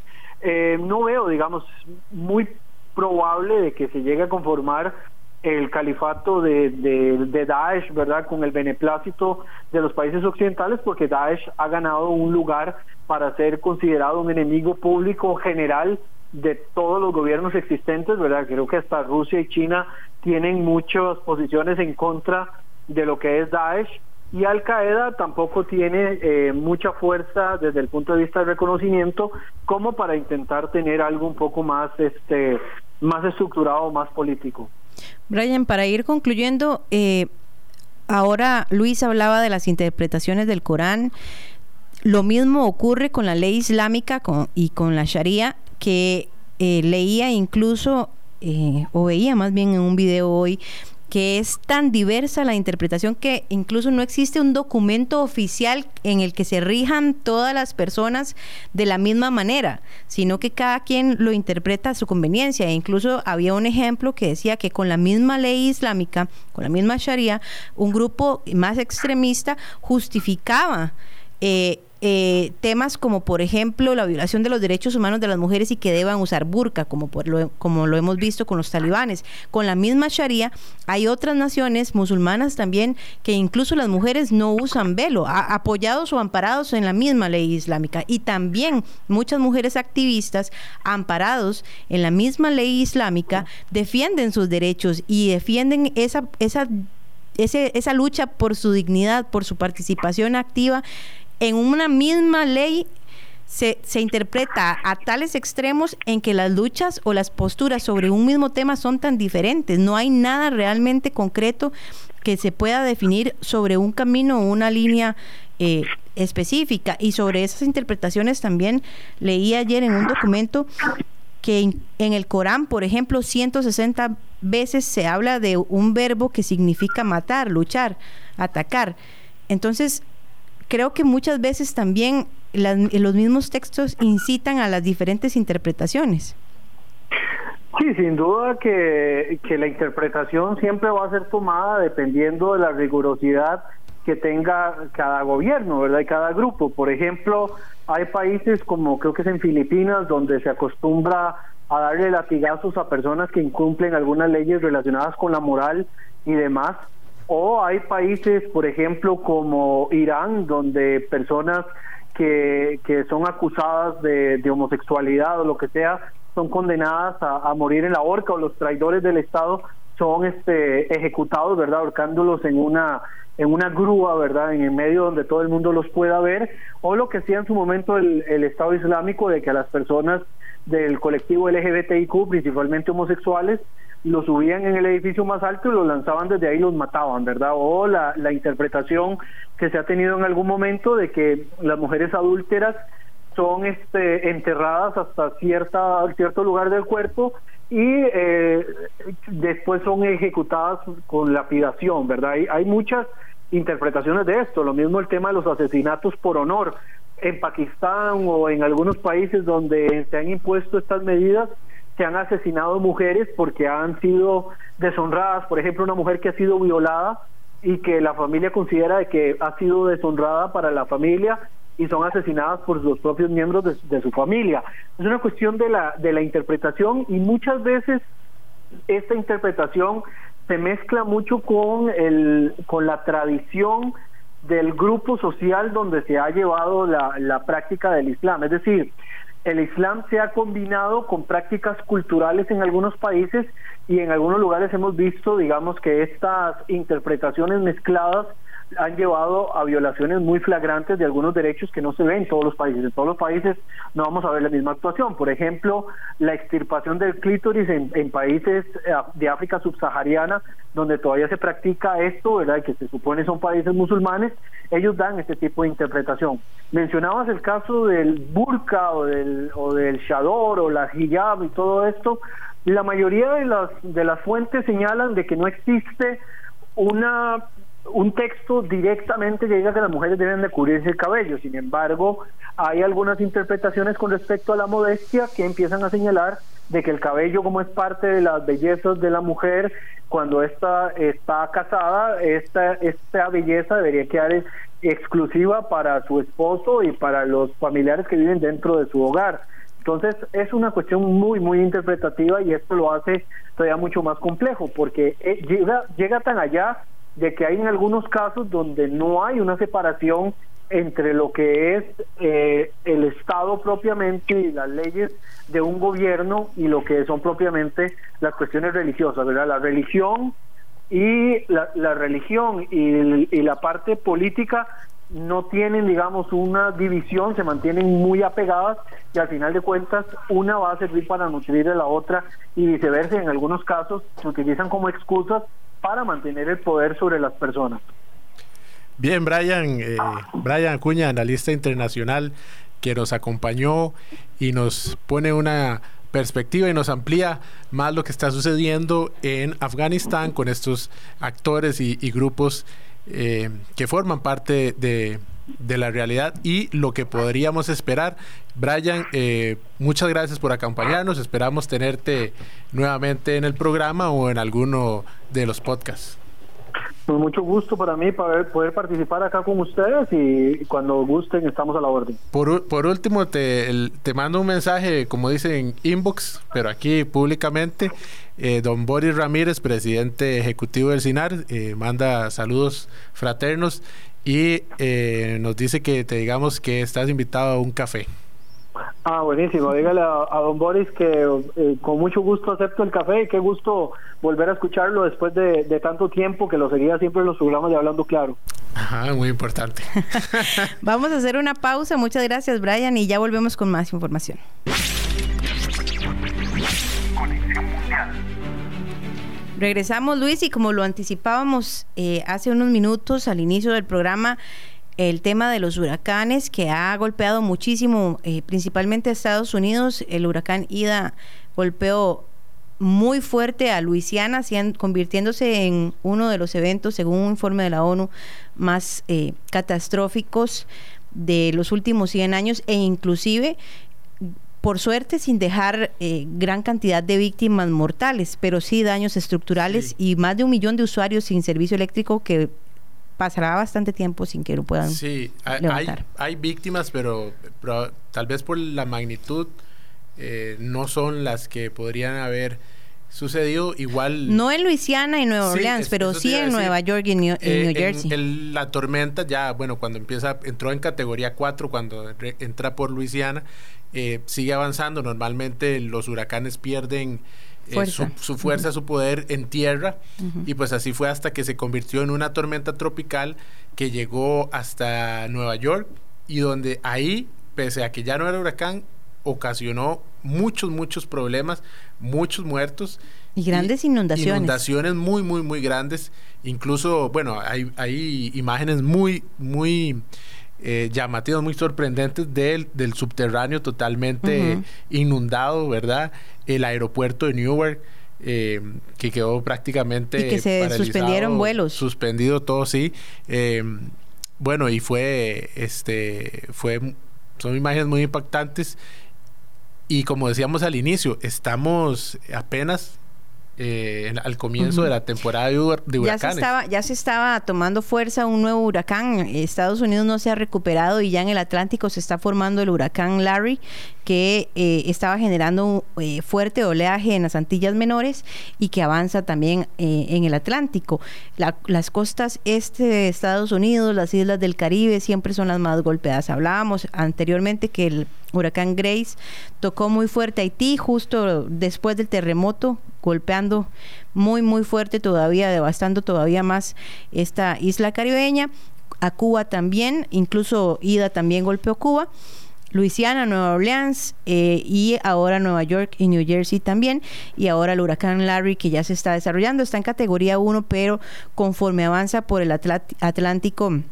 Eh, no veo, digamos, muy probable de que se llegue a conformar el califato de, de, Daesh, ¿verdad? Con el beneplácito de los países occidentales, porque Daesh ha ganado un lugar para ser considerado un enemigo público general de todos los gobiernos existentes, ¿verdad? Creo que hasta Rusia y China tienen muchas posiciones en contra de lo que es Daesh y Al Qaeda tampoco tiene eh, mucha fuerza desde el punto de vista del reconocimiento como para intentar tener algo un poco más este más estructurado, más político. Brian, para ir concluyendo, eh, ahora Luis hablaba de las interpretaciones del Corán. Lo mismo ocurre con la ley islámica y con la Sharia, que eh, leía incluso, eh, o veía más bien en un video hoy, que es tan diversa la interpretación que incluso no existe un documento oficial en el que se rijan todas las personas de la misma manera, sino que cada quien lo interpreta a su conveniencia. E incluso había un ejemplo que decía que con la misma ley islámica, con la misma Sharia, un grupo más extremista justificaba eh, eh, temas como por ejemplo la violación de los derechos humanos de las mujeres y que deban usar burka, como, lo, como lo hemos visto con los talibanes. Con la misma Sharia hay otras naciones musulmanas también que incluso las mujeres no usan velo, apoyados o amparados en la misma ley islámica. Y también muchas mujeres activistas amparados en la misma ley islámica defienden sus derechos y defienden esa, esa esa lucha por su dignidad, por su participación activa en una misma ley se, se, interpreta a tales extremos en que las luchas o las posturas sobre un mismo tema son tan diferentes. No hay nada realmente concreto que se pueda definir sobre un camino o una línea eh, específica. Y sobre esas interpretaciones también leí ayer en un documento que en, el Corán, por ejemplo, 160 veces se habla de un verbo que significa matar, luchar, atacar. Entonces, creo que muchas veces también los mismos textos incitan a las diferentes interpretaciones. Sí, sin duda que, que la interpretación siempre va a ser tomada dependiendo de la rigurosidad que tenga cada gobierno, ¿verdad? Y cada grupo. Por ejemplo, hay países como creo que es en Filipinas donde se acostumbra a darle latigazos a personas que incumplen algunas leyes relacionadas con la moral y demás o hay países, por ejemplo, como Irán, donde personas que, que son acusadas de, homosexualidad o lo que sea, son condenadas a, morir en la horca o los traidores del Estado son este, ejecutados, ¿verdad? Ahorcándolos en una en una grúa, ¿verdad? En el medio donde todo el mundo los pueda ver, o lo que hacía en su momento el, el Estado Islámico de que a las personas del colectivo LGBTIQ, principalmente homosexuales, lo subían en el edificio más alto y lo lanzaban desde ahí y los mataban, ¿verdad? O la, la interpretación que se ha tenido en algún momento de que las mujeres adúlteras son este, enterradas hasta cierta, cierto lugar del cuerpo y eh, después son ejecutadas con lapidación, ¿verdad? Hay, hay muchas interpretaciones de esto, lo mismo el tema de los asesinatos por honor, en Pakistán o en algunos países donde se han impuesto estas medidas, se han asesinado mujeres porque han sido deshonradas. Por ejemplo, una mujer que ha sido violada y que la familia considera de que ha sido deshonrada para la familia y son asesinadas por los propios miembros de, su familia. Es una cuestión de la, de la interpretación y muchas veces esta interpretación se mezcla mucho con, el, con la tradición del grupo social donde se ha llevado la, la práctica del Islam. Es decir, el Islam se ha combinado con prácticas culturales en algunos países y en algunos lugares hemos visto, digamos, que estas interpretaciones mezcladas han llevado a violaciones muy flagrantes de algunos derechos que no se ven en todos los países. En todos los países no vamos a ver la misma actuación. Por ejemplo, la extirpación del clítoris en, países eh, de África subsahariana, donde todavía se practica esto, ¿verdad? que se supone son países musulmanes, ellos dan este tipo de interpretación. Mencionabas el caso del burka o del, o del shador o la hijab y todo esto. La mayoría de las, de las fuentes señalan de que no existe una un texto directamente diga que las mujeres deben de cubrirse el cabello. Sin embargo, hay algunas interpretaciones con respecto a la modestia que empiezan a señalar de que el cabello como es parte de las bellezas de la mujer, cuando ésta está casada, esta, esta belleza debería quedar exclusiva para su esposo y para los familiares que viven dentro de su hogar. Entonces es una cuestión muy, muy interpretativa y esto lo hace todavía mucho más complejo porque eh, llega, llega tan allá de que hay en algunos casos donde no hay una separación entre lo que es eh, el Estado propiamente y las leyes de un gobierno y lo que son propiamente las cuestiones religiosas, ¿verdad? La religión y la, religión y, y, la parte política no tienen, digamos, una división, se mantienen muy apegadas y al final de cuentas una va a servir para nutrir a la otra y viceversa. En algunos casos se utilizan como excusas para mantener el poder sobre las personas. Bien, Brian, eh, Brian Acuña, analista internacional, que nos acompañó y nos pone una perspectiva y nos amplía más lo que está sucediendo en Afganistán con estos actores y, grupos eh, que forman parte de, de, la realidad y lo que podríamos esperar. Brian, eh, muchas gracias por acompañarnos. Esperamos tenerte nuevamente en el programa o en alguno de los podcasts. Con mucho gusto para mí poder, poder participar acá con ustedes y cuando gusten estamos a la orden. Por, por último, te, te mando un mensaje, como dicen, inbox, pero aquí públicamente. Eh, don Boris Ramírez, presidente ejecutivo del CINAR, eh, manda saludos fraternos y eh, nos dice que te digamos que estás invitado a un café. Ah, buenísimo. Dígale a, don Boris que eh, con mucho gusto acepto el café y qué gusto volver a escucharlo después de, tanto tiempo que lo seguía siempre en los programas de Hablando Claro. Ajá, muy importante. Vamos a hacer una pausa. Muchas gracias, Brian, y ya volvemos con más información. Regresamos, Luis, y como lo anticipábamos eh, hace unos minutos al inicio del programa, el tema de los huracanes que ha golpeado muchísimo, eh, principalmente a Estados Unidos. El huracán Ida golpeó muy fuerte a Luisiana, convirtiéndose en uno de los eventos, según un informe de la ONU, más eh, catastróficos de los últimos 100 años e inclusive por suerte sin dejar eh, gran cantidad de víctimas mortales, pero sí daños estructurales y más de un millón de usuarios sin servicio eléctrico que pasará bastante tiempo sin que lo puedan sí, Hay, víctimas, pero, tal vez por la magnitud eh, no son las que podrían haber sucedido igual. No en Luisiana y Nueva Orleans, pero sí en Nueva York y New, eh, Jersey. la tormenta ya, bueno, cuando empieza, entró en categoría 4, cuando entra por Luisiana, eh, sigue avanzando. Normalmente los huracanes pierden eh, su, fuerza, su poder en tierra. Y pues así fue hasta que se convirtió en una tormenta tropical que llegó hasta Nueva York y donde ahí, pese a que ya no era huracán, ocasionó muchos, muchos problemas, muchos muertos. Y grandes inundaciones. Inundaciones muy, muy, muy grandes. Incluso, bueno, hay, hay imágenes muy, muy eh, llamativas, muy sorprendentes del, del subterráneo totalmente inundado, ¿verdad? El aeropuerto de Newark. Eh, que quedó prácticamente y que se suspendieron vuelos suspendido todo sí eh, bueno y fue este fue son imágenes muy impactantes y como decíamos al inicio, estamos apenas eh, al comienzo de la temporada de, huracanes. Ya se, estaba, ya se estaba tomando fuerza un nuevo huracán. Estados Unidos no se ha recuperado y ya en el Atlántico se está formando el huracán Larry, que eh, estaba generando un eh, fuerte oleaje en las Antillas Menores y que avanza también en el Atlántico. las costas este de Estados Unidos, las islas del Caribe siempre son las más golpeadas. Hablábamos anteriormente que el huracán Grace tocó muy fuerte Haití justo después del terremoto, golpeando muy muy fuerte todavía, devastando todavía más esta isla caribeña. A Cuba también, incluso Ida también golpeó Cuba. Luisiana, Nueva Orleans eh, y ahora Nueva York y New Jersey también. Y ahora el huracán Larry que ya se está desarrollando, está en categoría 1, pero conforme avanza por el Atlántico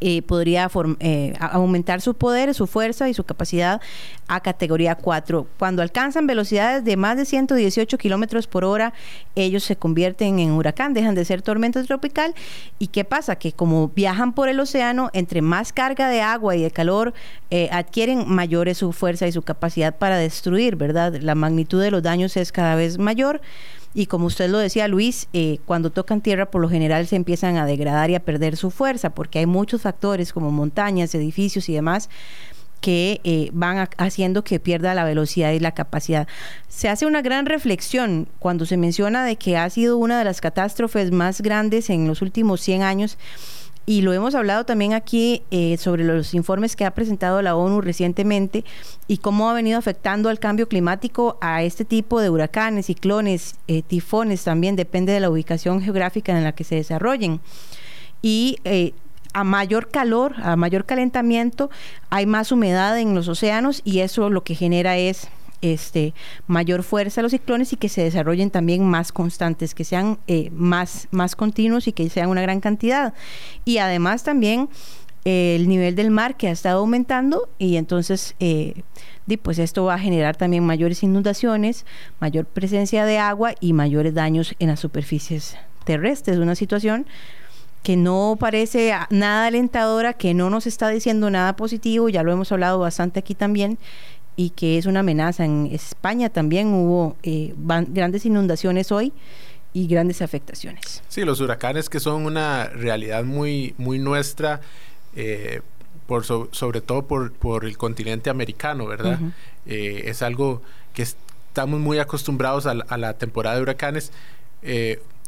eh, podría eh, aumentar su poder, su fuerza y su capacidad a categoría 4. Cuando alcanzan velocidades de más de 118 kilómetros por hora, ellos se convierten en huracán, dejan de ser tormenta tropical. ¿Y qué pasa? Que como viajan por el océano, entre más carga de agua y de calor eh, adquieren, mayor es su fuerza y su capacidad para destruir, ¿verdad? La magnitud de los daños es cada vez mayor. Y como usted lo decía, Luis, eh, cuando tocan tierra, por lo general se empiezan a degradar y a perder su fuerza, porque hay muchos factores como montañas, edificios y demás que eh, van haciendo que pierda la velocidad y la capacidad. Se hace una gran reflexión cuando se menciona de que ha sido una de las catástrofes más grandes en los últimos 100 años y lo hemos hablado también aquí eh, sobre los informes que ha presentado la ONU recientemente y cómo ha venido afectando al cambio climático a este tipo de huracanes, ciclones, eh, tifones también, depende de la ubicación geográfica en la que se desarrollen. Y eh, a mayor calor, a mayor calentamiento, hay más humedad en los océanos y eso lo que genera es este, mayor fuerza a los ciclones y que se desarrollen también más constantes, que sean eh, más, más continuos y que sean una gran cantidad. Y además también eh, el nivel del mar que ha estado aumentando y entonces eh, pues esto va a generar también mayores inundaciones, mayor presencia de agua y mayores daños en las superficies terrestres. Una situación que no parece nada alentadora, que no nos está diciendo nada positivo, ya lo hemos hablado bastante aquí también, y que es una amenaza. En España también hubo eh, grandes inundaciones hoy y grandes afectaciones. Sí, los huracanes que son una realidad muy, muy nuestra, eh, por sobre todo por, por, el continente americano, ¿verdad? Eh, es algo que estamos muy acostumbrados a, a la temporada de huracanes.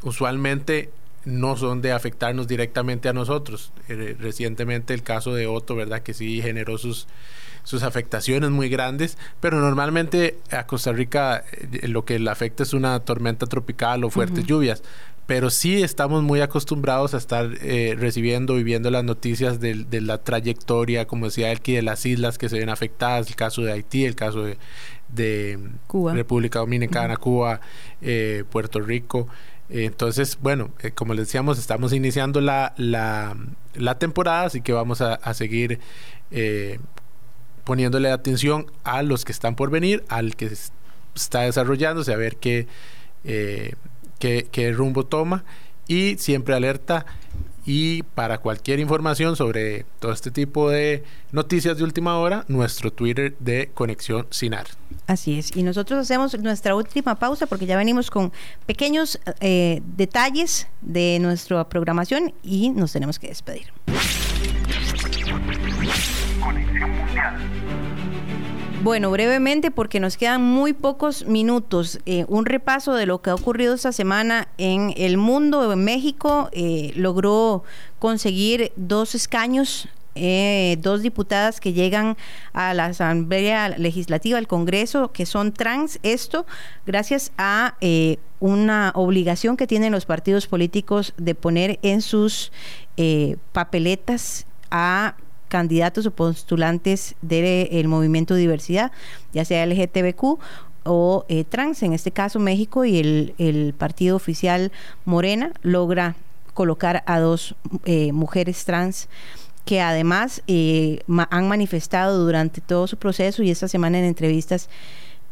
usualmente no son de afectarnos directamente a nosotros. recientemente el caso de Otto, ¿verdad? Que sí generó sus sus afectaciones muy grandes, pero normalmente a Costa Rica eh, lo que le afecta es una tormenta tropical o fuertes lluvias. Pero sí estamos muy acostumbrados a estar eh, recibiendo y viendo las noticias de, la trayectoria, como decía Elki, de las islas que se ven afectadas, el caso de Haití, el caso de, República Dominicana, Cuba, eh, Puerto Rico. Entonces, bueno, como les decíamos, estamos iniciando la, la, temporada, así que vamos a, a seguir poniéndole atención a los que están por venir, al que está desarrollándose, a ver qué, eh, qué, rumbo toma y siempre alerta y para cualquier información sobre todo este tipo de noticias de última hora, nuestro Twitter de Conexión Sinar. Así es. Y nosotros hacemos nuestra última pausa porque ya venimos con pequeños eh, detalles de nuestra programación y nos tenemos que despedir. Bueno, brevemente porque nos quedan muy pocos minutos. Eh, un repaso de lo que ha ocurrido esta semana en el mundo. En México eh, logró conseguir dos escaños eh, dos diputadas que llegan a la Asamblea Legislativa, al Congreso, que son trans. Esto gracias a una obligación que tienen los partidos políticos de poner en sus papeletas a candidatos o postulantes del movimiento diversidad, ya sea LGTBQ o eh, trans, en este caso México y el, partido oficial Morena logra colocar a dos eh, mujeres trans que además eh, han manifestado durante todo su proceso y esta semana en entrevistas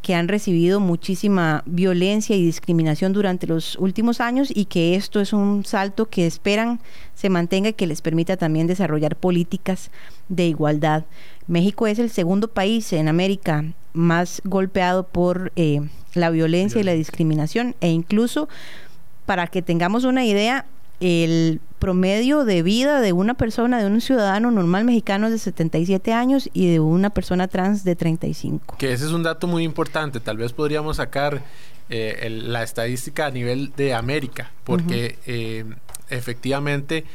que han recibido muchísima violencia y discriminación durante los últimos años y que esto es un salto que esperan se mantenga y que les permita también desarrollar políticas de igualdad. México es el segundo país en América más golpeado por eh, la violencia y la discriminación e incluso para que tengamos una idea, el promedio de vida de una persona, de un ciudadano normal mexicano es de 77 años y de una persona trans de 35. Que ese es un dato muy importante. Tal vez podríamos sacar eh, la estadística a nivel de América, porque eh, efectivamente,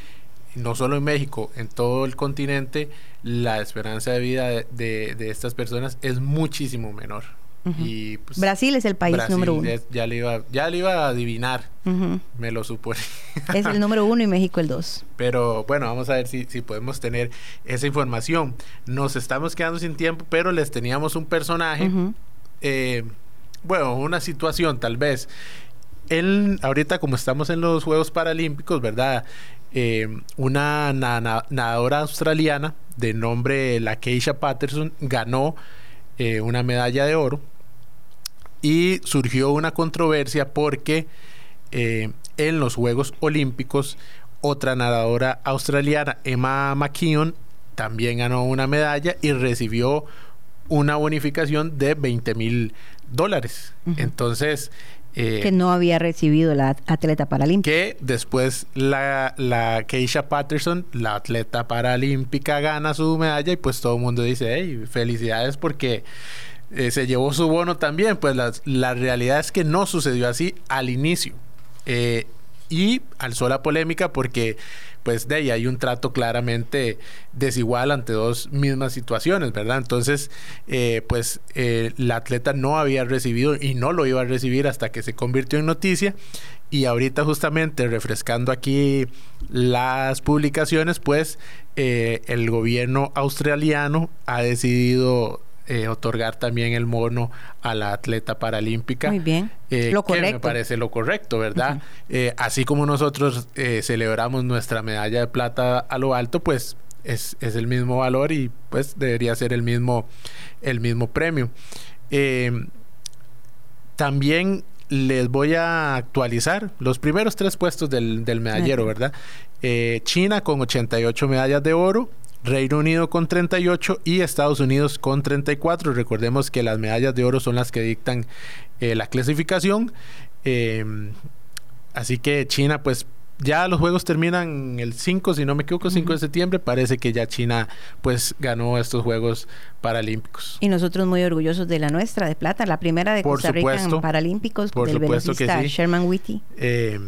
no solo en México, en todo el continente, la esperanza de vida de estas personas es muchísimo menor. Y pues, Brasil es el país número uno. ya, le iba, ya le iba a adivinar, me lo supone. es el número uno y México el dos. Pero bueno, vamos a ver si, si podemos tener esa información. Nos estamos quedando sin tiempo, pero les teníamos un personaje, eh, bueno, una situación tal vez. Él, ahorita como estamos en los Juegos Paralímpicos, ¿verdad? Eh, una nadadora australiana de nombre la Keisha Patterson ganó eh, una medalla de oro y surgió una controversia porque eh, en los Juegos Olímpicos otra nadadora australiana, Emma McKeon, también ganó una medalla y recibió una bonificación de 20 mil dólares. Entonces... Eh, que no había recibido la atleta paralímpica. Que después la, la Keisha Patterson, la atleta paralímpica, gana su medalla y pues todo el mundo dice, hey, felicidades porque eh, se llevó su bono también. Pues la, realidad es que no sucedió así al inicio. Eh, y alzó la polémica porque pues de ahí hay un trato claramente desigual ante dos mismas situaciones, ¿verdad? Entonces, eh, pues la atleta no había recibido y no lo iba a recibir hasta que se convirtió en noticia. Y ahorita justamente refrescando aquí las publicaciones, pues el gobierno australiano ha decidido eh, otorgar también el mono a la atleta paralímpica. Muy bien. Eh, lo correcto. Que me parece lo correcto, ¿verdad? Eh, así como nosotros celebramos nuestra medalla de plata a lo alto, pues es, es, el mismo valor y pues debería ser el mismo, el mismo premio. también les voy a actualizar los primeros tres puestos del, del medallero, ¿verdad? China con 88 medallas de oro, Reino Unido con 38 y Estados Unidos con 34. Recordemos que las medallas de oro son las que dictan eh, la clasificación. Em, así que China, pues ya los juegos terminan el 5, si no me equivoco, 5 de septiembre. Parece que ya China pues ganó estos Juegos Paralímpicos. Y nosotros muy orgullosos de la nuestra, de plata, la primera de Costa Rica en Paralímpicos por del supuesto que sí. Sherman Whitty. Eh,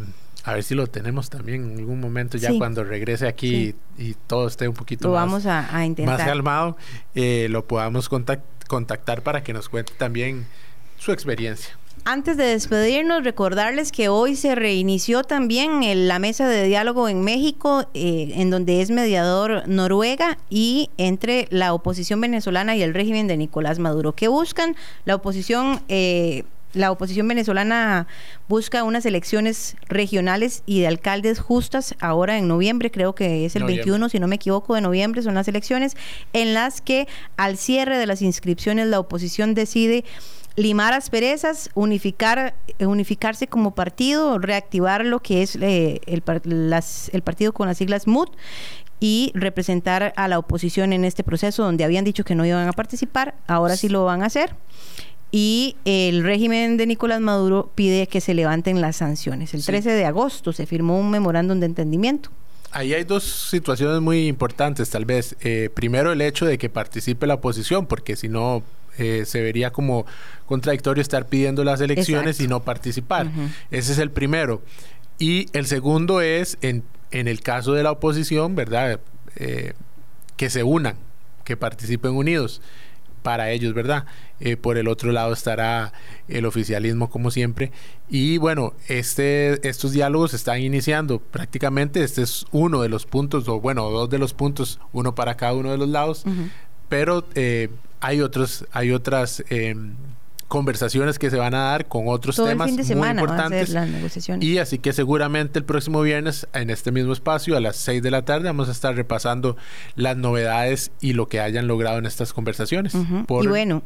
a ver si lo tenemos también en algún momento, ya cuando regrese aquí y, todo esté un poquito más, vamos a, más calmado, eh, lo podamos contactar para que nos cuente también su experiencia. Antes de despedirnos, recordarles que hoy se reinició también la mesa de diálogo en México, eh, en donde es mediador Noruega y entre la oposición venezolana y el régimen de Nicolás Maduro. ¿Qué buscan? La oposición eh, la oposición venezolana busca unas elecciones regionales y de alcaldes justas ahora en noviembre, creo que es el 21, si no me equivoco, de noviembre son las elecciones, en las que al cierre de las inscripciones la oposición decide limar asperezas, unificar, unificarse como partido, reactivar lo que es eh, el, el partido con las siglas MUD y representar a la oposición en este proceso donde habían dicho que no iban a participar, ahora sí lo van a hacer y el régimen de Nicolás Maduro pide que se levanten las sanciones. El 13 de agosto se firmó un memorándum de entendimiento. Ahí hay dos situaciones muy importantes, tal vez. Eh, primero, el hecho de que participe la oposición, porque si no, eh, se vería como contradictorio estar pidiendo las elecciones y no participar. Ese es el primero. Y el segundo es, en, en el caso de la oposición, ¿verdad? Eh, que se unan, que participen unidos para ellos, ¿verdad? Eh, por el otro lado estará el oficialismo como siempre. Y bueno, este, estos diálogos están iniciando prácticamente. Este es uno de los puntos, o bueno, dos de los puntos, uno para cada uno de los lados. Pero eh, hay otros, hay otras em, conversaciones que se van a dar con otros temas muy importantes. Y así que seguramente el próximo viernes en este mismo espacio a las 6 de la tarde vamos a estar repasando las novedades y lo que hayan logrado en estas conversaciones. Y bueno,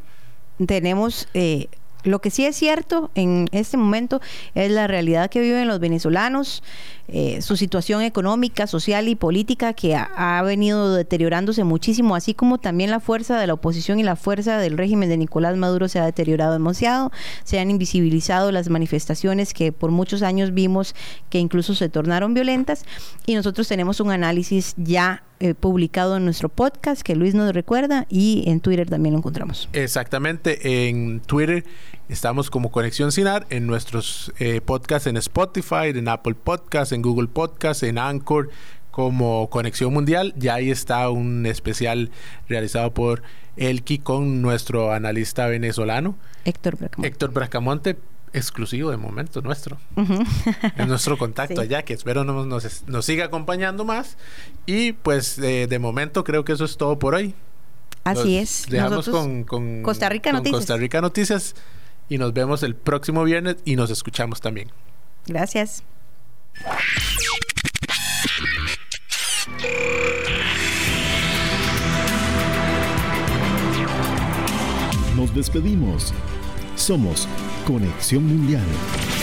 tenemos eh, Lo que sí es cierto en este momento es la realidad que viven los venezolanos, eh, su situación económica, social y política que ha, venido deteriorándose muchísimo, así como también la fuerza de la oposición y la fuerza del régimen de Nicolás Maduro se ha deteriorado demasiado, se han invisibilizado las manifestaciones que por muchos años vimos que incluso se tornaron violentas. Y nosotros tenemos un análisis ya eh, publicado en nuestro podcast que Luis nos recuerda y en Twitter también lo encontramos. Exactamente, en Twitter estamos como Conexión Sinar, en nuestros eh, podcasts en Spotify, en Apple Podcasts, en Google Podcasts, en Anchor como Conexión Mundial. Ya ahí está un especial realizado por Elki con nuestro analista venezolano. Héctor Bracamonte. Héctor Bracamonte, exclusivo de momento nuestro. Es nuestro contacto allá, que espero nos, nos, siga acompañando más. Y pues de momento creo que eso es todo por hoy. Así es. Dejamos con, Costa Rica Noticias. Costa Rica Noticias y nos vemos el próximo viernes y nos escuchamos también. Gracias. Nos despedimos. Somos Conexión Mundial.